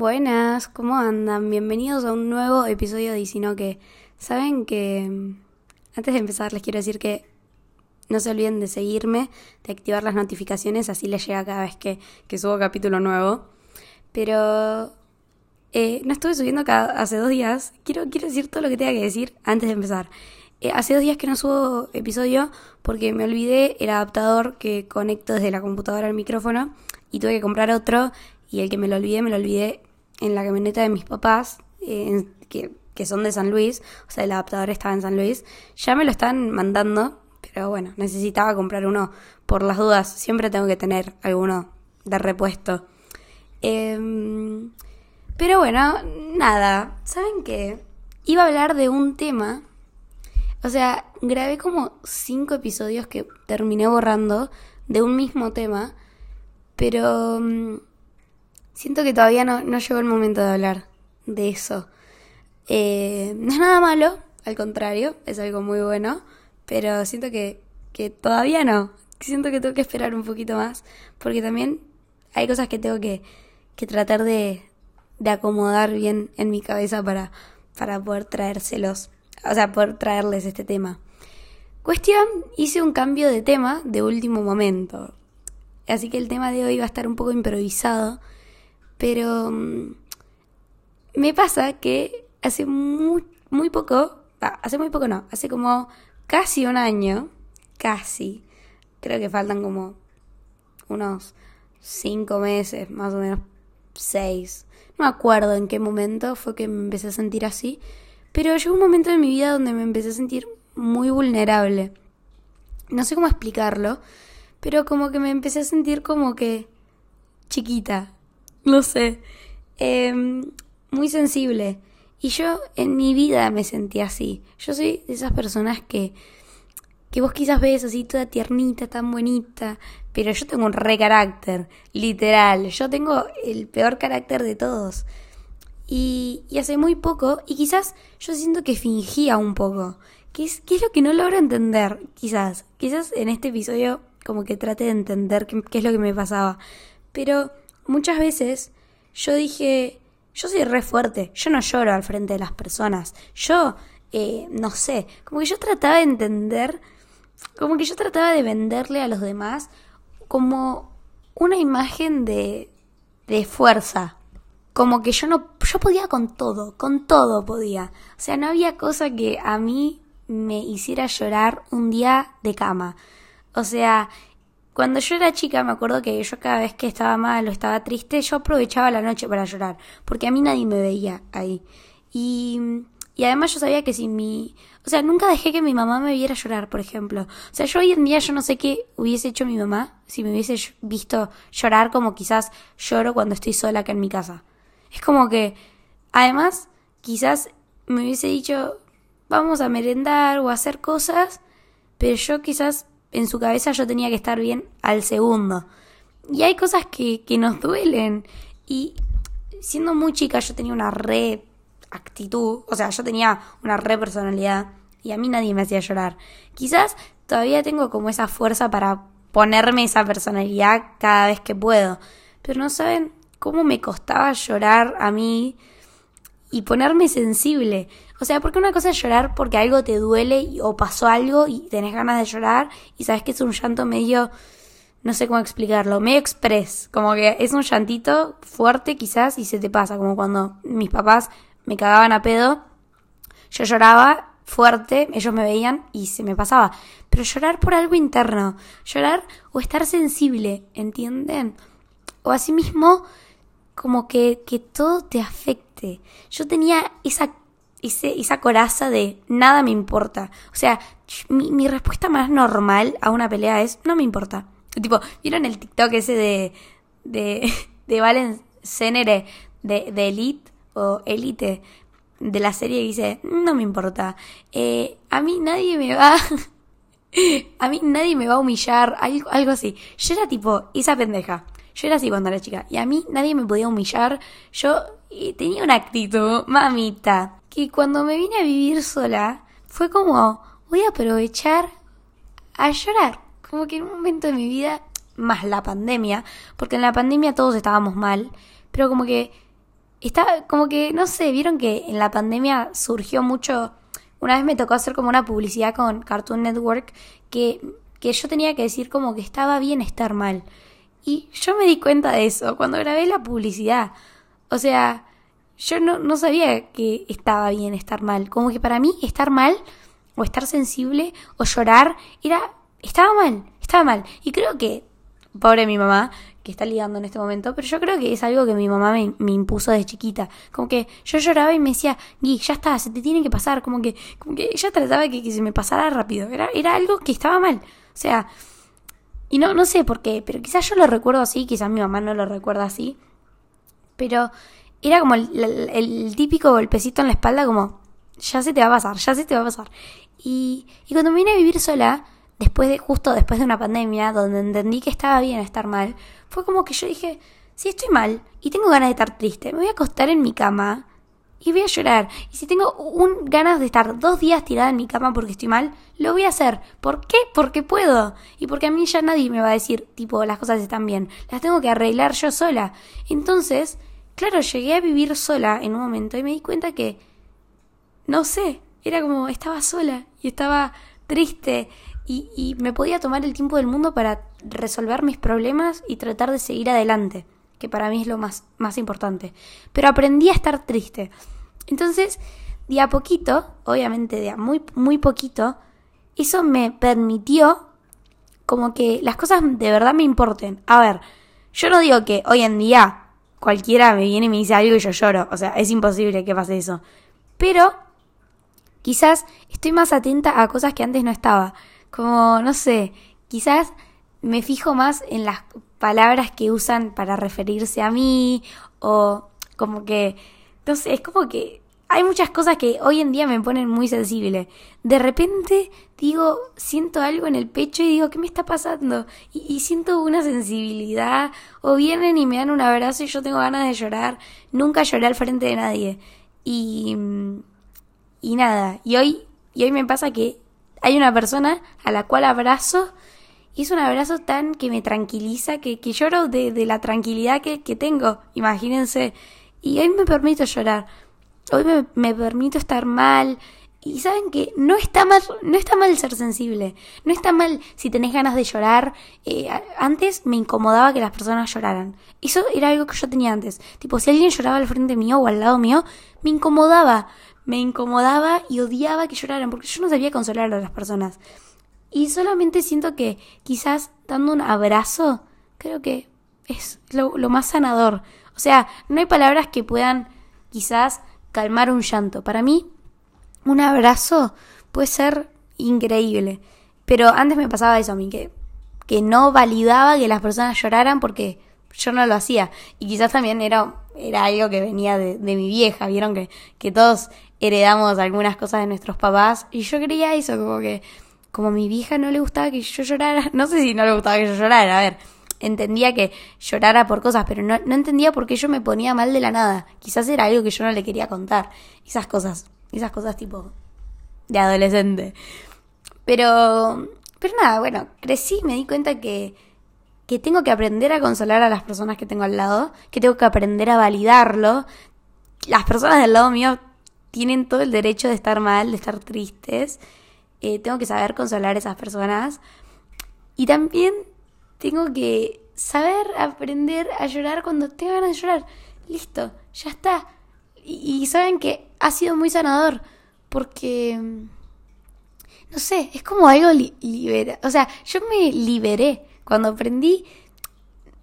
Buenas, ¿cómo andan? Bienvenidos a un nuevo episodio de Sino que saben que mm, antes de empezar les quiero decir que no se olviden de seguirme, de activar las notificaciones, así les llega cada vez que, que subo capítulo nuevo. Pero eh, no estuve subiendo cada, hace dos días. Quiero, quiero decir todo lo que tenga que decir antes de empezar. Eh, hace dos días que no subo episodio porque me olvidé el adaptador que conecto desde la computadora al micrófono y tuve que comprar otro y el que me lo olvidé, me lo olvidé en la camioneta de mis papás, eh, que, que, son de San Luis, o sea, el adaptador estaba en San Luis, ya me lo están mandando, pero bueno, necesitaba comprar uno por las dudas, siempre tengo que tener alguno de repuesto. Em, pero bueno, nada, ¿saben qué? Iba a hablar de un tema, o sea, grabé como cinco episodios que terminé borrando de un mismo tema, pero... Siento que todavía no, no llegó el momento de hablar de eso. Eh, no es nada malo, al contrario, es algo muy bueno, pero siento que, que todavía no. Siento que tengo que esperar un poquito más, porque también hay cosas que tengo que, que tratar de, de acomodar bien en mi cabeza para, para poder traérselos, o sea, poder traerles este tema. Cuestión, hice un cambio de tema de último momento. Así que el tema de hoy va a estar un poco improvisado pero mm, me pasa que hace muy, muy poco, hace muy poco no, hace como casi un año, casi, creo que faltan como unos cinco meses, más o menos seis. No me acuerdo en qué momento fue que me empecé a sentir así, pero llegó un momento en mi vida donde me empecé a sentir muy vulnerable. No sé cómo explicarlo, pero como que me empecé a sentir como que chiquita, no sé, em, muy sensible. Y yo en mi vida me sentí así. Yo soy de esas personas que, que vos quizás ves así toda tiernita, tan bonita, pero yo tengo un re carácter, literal. Yo tengo el peor carácter de todos. Y, y hace muy poco, y quizás yo siento que fingía un poco. ¿Qué es, es lo que no logro entender? Quizás, quizás en este episodio como que trate de entender qué es lo que me pasaba. Pero muchas veces yo dije, yo soy re fuerte, yo no lloro al frente de las personas, yo, eh, no sé, como que yo trataba de entender, como que yo trataba de venderle a los demás como una imagen de, de fuerza, como que yo no, yo podía con todo, con todo podía, o sea, no había cosa que a mí me hiciera llorar un día de cama, o sea, cuando yo era chica me acuerdo que yo cada vez que estaba mal o estaba triste, yo aprovechaba la noche para llorar, porque a mí nadie me veía ahí. Y, y además yo sabía que si mi... O sea, nunca dejé que mi mamá me viera llorar, por ejemplo. O sea, yo hoy en día yo no sé qué hubiese hecho mi mamá si me hubiese visto llorar como quizás lloro cuando estoy sola acá en mi casa. Es como que, además, quizás me hubiese dicho, vamos a merendar o a hacer cosas, pero yo quizás en su cabeza yo tenía que estar bien al segundo. Y hay cosas que, que nos duelen. Y siendo muy chica yo tenía una re actitud, o sea, yo tenía una re personalidad y a mí nadie me hacía llorar. Quizás todavía tengo como esa fuerza para ponerme esa personalidad cada vez que puedo. Pero no saben cómo me costaba llorar a mí y ponerme sensible. O sea, porque una cosa es llorar porque algo te duele o pasó algo y tenés ganas de llorar y sabes que es un llanto medio, no sé cómo explicarlo, medio express, como que es un llantito fuerte quizás y se te pasa, como cuando mis papás me cagaban a pedo, yo lloraba fuerte, ellos me veían y se me pasaba. Pero llorar por algo interno, llorar o estar sensible, ¿entienden? O asimismo como que, que todo te afecte. Yo tenía esa, esa coraza de nada me importa. O sea, mi, mi respuesta más normal a una pelea es no me importa. Tipo, ¿vieron el TikTok ese de, de, de Valen de, de Elite o Elite de la serie que dice, no me importa, eh, a mí nadie me va, a mí nadie me va a humillar, algo, algo así. Yo era tipo esa pendeja. Yo era así cuando era chica. Y a mí nadie me podía humillar. Yo tenía una actitud, mamita, que cuando me vine a vivir sola, fue como, voy a aprovechar a llorar. Como que en un momento de mi vida, más la pandemia, porque en la pandemia todos estábamos mal, pero como que Está como que, no sé, vieron que en la pandemia surgió mucho. Una vez me tocó hacer como una publicidad con Cartoon Network que, que yo tenía que decir como que estaba bien estar mal. Y yo me di cuenta de eso cuando grabé la publicidad. O sea, yo no, no sabía que estaba bien estar mal. Como que para mí estar mal o estar sensible o llorar era estaba mal, estaba mal. Y creo que pobre mi mamá que está ligando en este momento, pero yo creo que es algo que mi mamá me, impuso de chiquita. Como que yo lloraba y me decía, Gui, ya está, se te tiene que pasar. Como que, como que ella trataba de que, se me pasara rápido. Era, era algo que estaba mal. O sea, y no, no sé por qué, pero quizás yo lo recuerdo así, quizás mi mamá no lo recuerda así. Pero era como el, típico golpecito en la espalda, como, ya se te va a pasar, ya se te va a pasar. Y, y cuando me vine a vivir sola, después de, justo después de una pandemia, donde entendí que estaba bien estar mal, fue como que yo dije, si estoy mal y tengo ganas de estar triste, me voy a acostar en mi cama y voy a llorar. Y si tengo un ganas de estar dos días tirada en mi cama porque estoy mal, lo voy a hacer. ¿Por qué? Porque puedo. Y porque a mí ya nadie me va a decir, tipo, las cosas están bien. Las tengo que arreglar yo sola. Entonces, claro, llegué a vivir sola en un momento y me di cuenta que, no sé, era como, estaba sola y estaba triste y, me podía tomar el tiempo del mundo para resolver mis problemas y tratar de seguir adelante, que para mí es lo más, más importante. Pero aprendí a estar triste. Entonces, de a poquito, obviamente de a muy, muy poquito, eso me permitió como que las cosas de verdad me importen. A ver, yo no digo que hoy en día cualquiera me viene y me dice algo y yo lloro. O sea, es imposible que pase eso. Pero quizás estoy más atenta a cosas que antes no estaba. Como, no sé, quizás me fijo más en las palabras que usan para referirse a mí o como que, no sé, es como que hay muchas cosas que hoy en día me ponen muy sensible. De repente digo, siento algo en el pecho y digo, ¿qué me está pasando? Y, y, siento una sensibilidad. O vienen y me dan un abrazo y yo tengo ganas de llorar. Nunca lloré al frente de nadie. Y, y nada, y hoy, y hoy me pasa que hay una persona a la cual abrazo y es un abrazo tan que me tranquiliza, que, que lloro de, de, la tranquilidad que, que, tengo, imagínense. Y hoy me permito llorar, hoy me, me permito estar mal. Y saben que no está mal, no está mal ser sensible, no está mal si tenés ganas de llorar. Eh, antes me incomodaba que las personas lloraran. Eso era algo que yo tenía antes. Tipo, si alguien lloraba al frente mío o al lado mío, me incomodaba me incomodaba y odiaba que lloraran porque yo no sabía consolar a las personas. Y solamente siento que quizás dando un abrazo, creo que es lo, más sanador. O sea, no hay palabras que puedan quizás calmar un llanto. Para mí, un abrazo puede ser increíble. Pero antes me pasaba eso a mí, que, que no validaba que las personas lloraran porque yo no lo hacía. Y quizás también era, era algo que venía de, de mi vieja. Vieron que, que todos heredamos algunas cosas de nuestros papás y yo creía eso, como que como mi vieja no le gustaba que yo llorara, no sé si no le gustaba que yo llorara, a ver, entendía que llorara por cosas, pero no, no entendía por qué yo me ponía mal de la nada. Quizás era algo que yo no le quería contar. Esas cosas, esas cosas tipo de adolescente. Pero, pero nada, bueno, crecí y me di cuenta que, que tengo que aprender a consolar a las personas que tengo al lado, que tengo que aprender a validarlo. Las personas del lado mío tienen todo el derecho de estar mal, de estar tristes. Eh, tengo que saber consolar a esas personas. Y también tengo que saber aprender a llorar cuando tenga ganas de llorar. Listo, ya está. Y, saben que ha sido muy sanador. Porque, no sé, es como algo libera. O sea, yo me liberé cuando aprendí...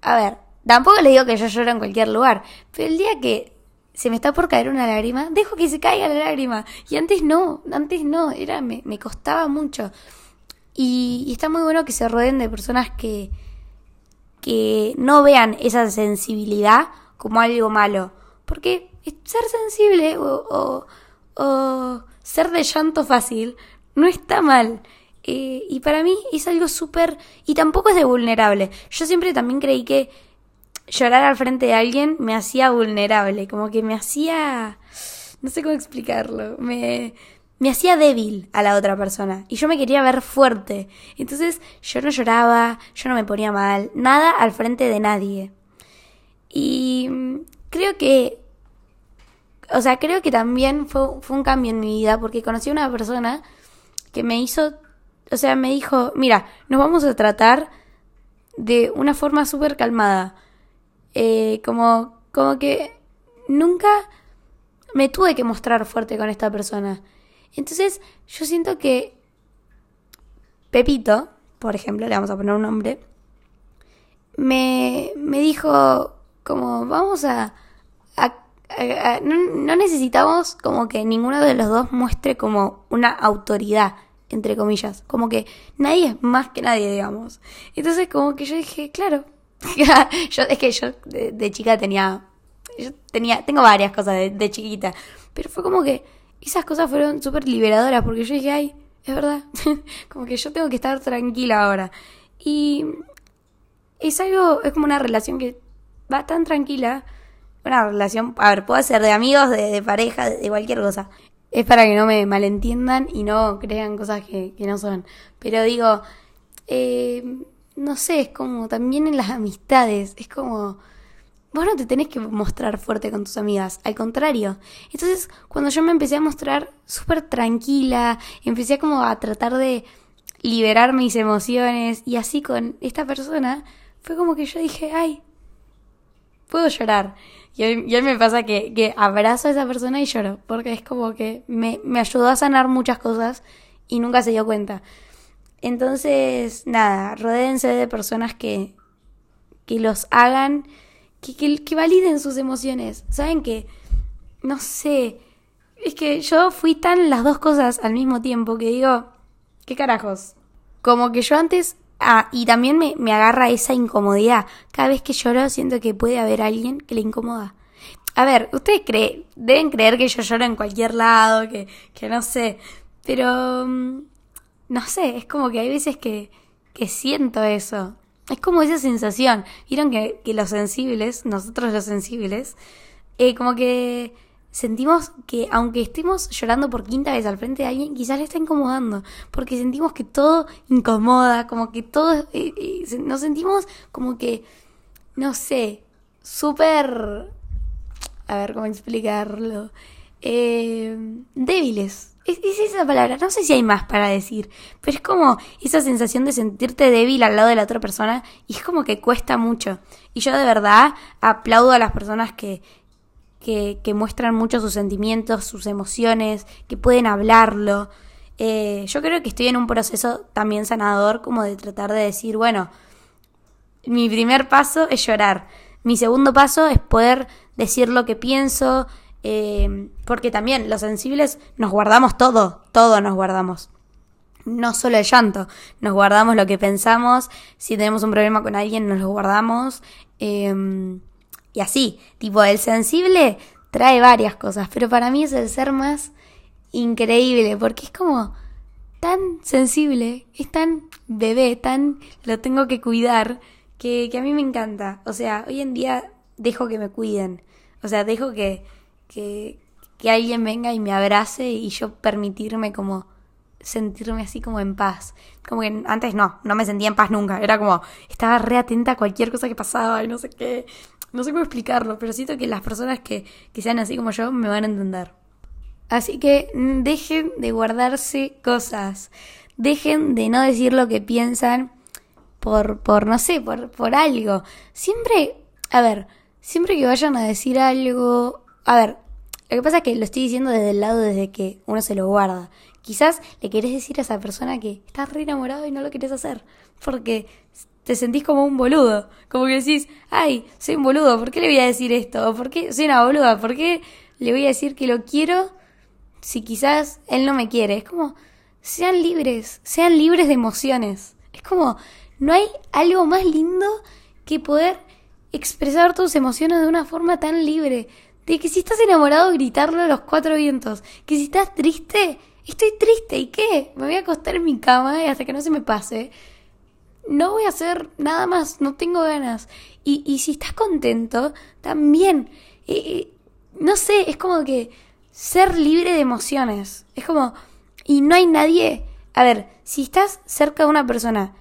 A ver, tampoco le digo que yo lloro en cualquier lugar. Pero el día que se me está por caer una lágrima, dejo que se caiga la lágrima. Y antes no, antes no, era, me, me costaba mucho. Y, está muy bueno que se rodeen de personas que, que no vean esa sensibilidad como algo malo. Porque ser sensible o, o, ser de llanto fácil no está mal. Eh, y para mí es algo súper... Y tampoco es de vulnerable. Yo siempre también creí que llorar al frente de alguien me hacía vulnerable, como que me hacía, no sé cómo explicarlo, me, me hacía débil a la otra persona y yo me quería ver fuerte. Entonces yo no lloraba, yo no me ponía mal, nada al frente de nadie. Y creo que o sea, creo que también fue, fue un cambio en mi vida porque conocí a una persona que me hizo, o sea, me dijo, mira, nos vamos a tratar de una forma súper calmada. Eh, como, como que nunca me tuve que mostrar fuerte con esta persona. Entonces, yo siento que Pepito, por ejemplo, le vamos a poner un nombre, me, me dijo como, vamos a... no, necesitamos como que ninguno de los dos muestre como una autoridad, entre comillas. Como que nadie es más que nadie, digamos. Entonces como que yo dije, claro. yo, es que yo de, chica tenía... Yo tenía, tengo varias cosas de, chiquita. Pero fue como que esas cosas fueron súper liberadoras porque yo dije, ay, es verdad. como que yo tengo que estar tranquila ahora. Y es algo, es como una relación que va tan tranquila. Una relación, a ver, puede ser de amigos, de, pareja, de, cualquier cosa. Es para que no me malentiendan y no crean cosas que, que no son. Pero digo, eh, no sé, es como también en las amistades, es como... Vos no te tenés que mostrar fuerte con tus amigas, al contrario. Entonces, cuando yo me empecé a mostrar súper tranquila, empecé como a tratar de liberar mis emociones y así con esta persona, fue como que yo dije, ay, puedo llorar. Y hoy, me pasa que, que, abrazo a esa persona y lloro, porque es como que me, me ayudó a sanar muchas cosas y nunca se dio cuenta. Entonces, nada, rodéense de personas que, que los hagan, que, que, que validen sus emociones. ¿Saben qué? No sé, es que yo fui tan las dos cosas al mismo tiempo que digo, ¿qué carajos? Como que yo antes Ah, y también me, me agarra esa incomodidad. Cada vez que lloro siento que puede haber alguien que le incomoda. A ver, ustedes creen, deben creer que yo lloro en cualquier lado, que, que no sé, pero mm, no sé, es como que hay veces que, que siento eso. Es como esa sensación. Vieron que, que los sensibles, nosotros los sensibles, eh, como que sentimos que aunque estemos llorando por quinta vez al frente de alguien, quizás le está incomodando, porque sentimos que todo incomoda, como que todo, eh, eh, nos sentimos como que, no sé, súper, a ver cómo explicarlo, eh, débiles. Es, es, esa palabra, no sé si hay más para decir, pero es como esa sensación de sentirte débil al lado de la otra persona y es como que cuesta mucho. Y yo de verdad aplaudo a las personas que, que, muestran mucho sus sentimientos, sus emociones, que pueden hablarlo. Eh, yo creo que estoy en un proceso también sanador como de tratar de decir, bueno, mi primer paso es llorar, mi segundo paso es poder decir lo que pienso, eh, porque también los sensibles nos guardamos todo, todo nos guardamos. No solo el llanto, nos guardamos lo que pensamos, si tenemos un problema con alguien nos lo guardamos. Eh, y así, tipo, el sensible trae varias cosas, pero para mí es el ser más increíble, porque es como tan sensible, es tan bebé, tan lo tengo que cuidar, que, que a mí me encanta. O sea, hoy en día dejo que me cuiden. O sea, dejo que, que, que alguien venga y me abrace y yo permitirme como sentirme así como en paz. Como que antes no, no me sentía en paz nunca. Era como, estaba re atenta a cualquier cosa que pasaba y no sé qué. No sé cómo explicarlo, pero siento que las personas que, que sean así como yo me van a entender. Así que dejen de guardarse cosas. Dejen de no decir lo que piensan por, por no sé, por, por algo. Siempre, a ver, siempre que vayan a decir algo, a ver, lo que pasa es que lo estoy diciendo desde el lado desde que uno se lo guarda. Quizás le querés decir a esa persona que estás re enamorado y no lo querés hacer. Porque te sentís como un boludo. Como que decís, ay, soy un boludo, ¿por qué le voy a decir esto? ¿Por qué soy una boluda? ¿Por qué le voy a decir que lo quiero si quizás él no me quiere? Es como, sean libres, sean libres de emociones. Es como, no hay algo más lindo que poder expresar tus emociones de una forma tan libre. De que si estás enamorado, gritarlo a los cuatro vientos. Que si estás triste, estoy triste. ¿Y qué? Me voy a acostar en mi cama y hasta que no se me pase no voy a hacer nada más, no tengo ganas. Y, y si estás contento, también. no sé, es como que ser libre de emociones. Es como, y no hay nadie, a ver, si estás cerca de una persona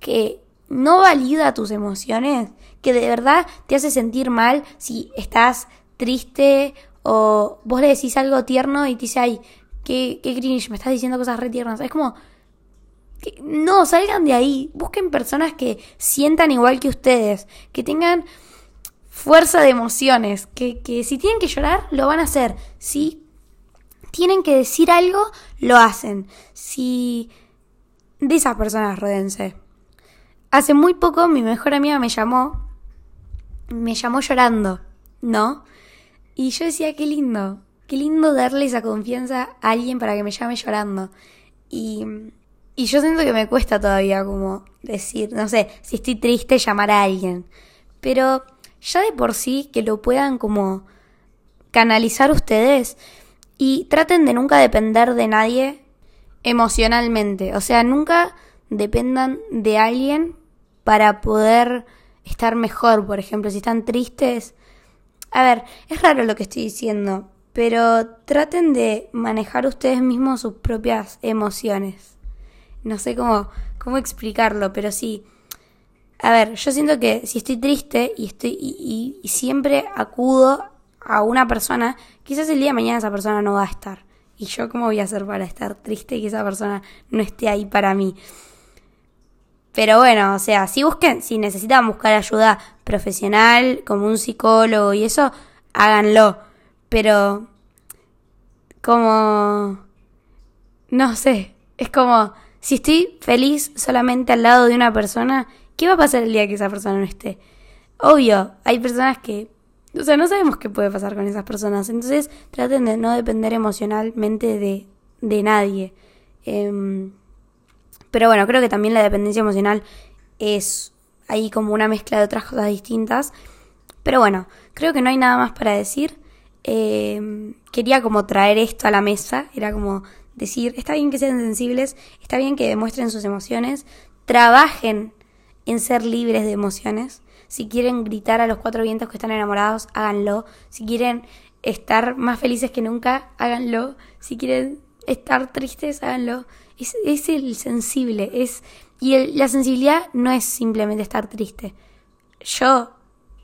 que no valida tus emociones, que de verdad te hace sentir mal si estás triste O vos le decís algo tierno y te dice, ay, qué, qué cringe, me estás diciendo cosas re tiernas. Es como, no, salgan de ahí. Busquen personas que sientan igual que ustedes, que tengan fuerza de emociones, que, que si tienen que llorar, lo van a hacer. Si tienen que decir algo, lo hacen. Si... De esas personas, rodense. Hace muy poco mi mejor amiga me llamó, me llamó llorando, ¿no? Y yo decía, qué lindo, qué lindo darle esa confianza a alguien para que me llame llorando. Y, y yo siento que me cuesta todavía como decir, no sé, si estoy triste, llamar a alguien. Pero ya de por sí que lo puedan como canalizar ustedes y traten de nunca depender de nadie emocionalmente. O sea, nunca dependan de alguien para poder estar mejor, por ejemplo, si están tristes. A ver, es raro lo que estoy diciendo, pero traten de manejar ustedes mismos sus propias emociones. No sé cómo, cómo explicarlo, pero sí. A ver, yo siento que si estoy triste y estoy y, y siempre acudo a una persona, quizás el día de mañana esa persona no va a estar. Y yo cómo voy a hacer para estar triste y que esa persona no esté ahí para mí. Pero bueno, o sea, si busquen, si necesitan buscar ayuda profesional, como un psicólogo y eso, háganlo. Pero, como, no sé, es como, si estoy feliz solamente al lado de una persona, ¿qué va a pasar el día que esa persona no esté? Obvio, hay personas que, o sea, no sabemos qué puede pasar con esas personas. Entonces, traten de no depender emocionalmente de, de nadie. Eh, pero bueno, creo que también la dependencia emocional es ahí como una mezcla de otras cosas distintas. Pero bueno, creo que no hay nada más para decir. Eh, quería como traer esto a la mesa, era como decir, está bien que sean sensibles, está bien que demuestren sus emociones, trabajen en ser libres de emociones. Si quieren gritar a los cuatro vientos que están enamorados, háganlo. Si quieren estar más felices que nunca, háganlo. Si quieren estar tristes, háganlo es, el sensible, es y la sensibilidad no es simplemente estar triste. Yo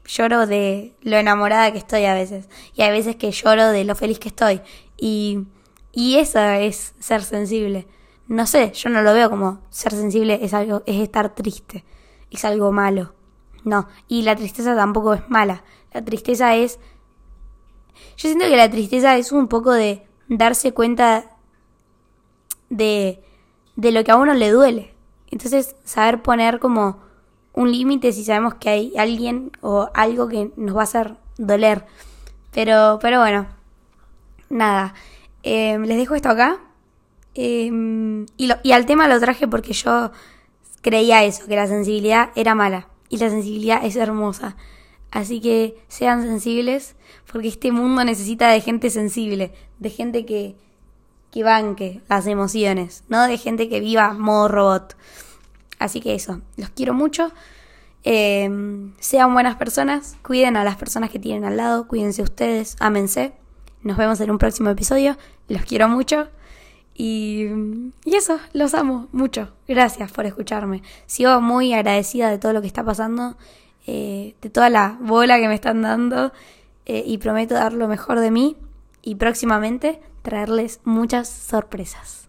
lloro de lo enamorada que estoy a veces y hay veces que lloro de lo feliz que estoy y y eso es ser sensible. No sé, yo no lo veo como ser sensible es algo es estar triste, es algo malo. No, y la tristeza tampoco es mala. La tristeza es yo siento que la tristeza es un poco de darse cuenta de de lo que a uno le duele. Entonces, saber poner como un límite si sabemos que hay alguien o algo que nos va a hacer doler. Pero, pero bueno, nada. Em, les dejo esto acá. Em, y, y al tema lo traje porque yo creía eso, que la sensibilidad era mala. Y la sensibilidad es hermosa. Así que sean sensibles porque este mundo necesita de gente sensible, de gente que, que banque las emociones, no de gente que viva modo robot. Así que eso, los quiero mucho. Em, sean buenas personas, cuiden a las personas que tienen al lado, cuídense ustedes, ámense. Nos vemos en un próximo episodio, los quiero mucho. Y, y eso, los amo mucho. Gracias por escucharme. Sigo muy agradecida de todo lo que está pasando, eh, de toda la bola que me están dando eh, y prometo dar lo mejor de mí y próximamente traerles muchas sorpresas.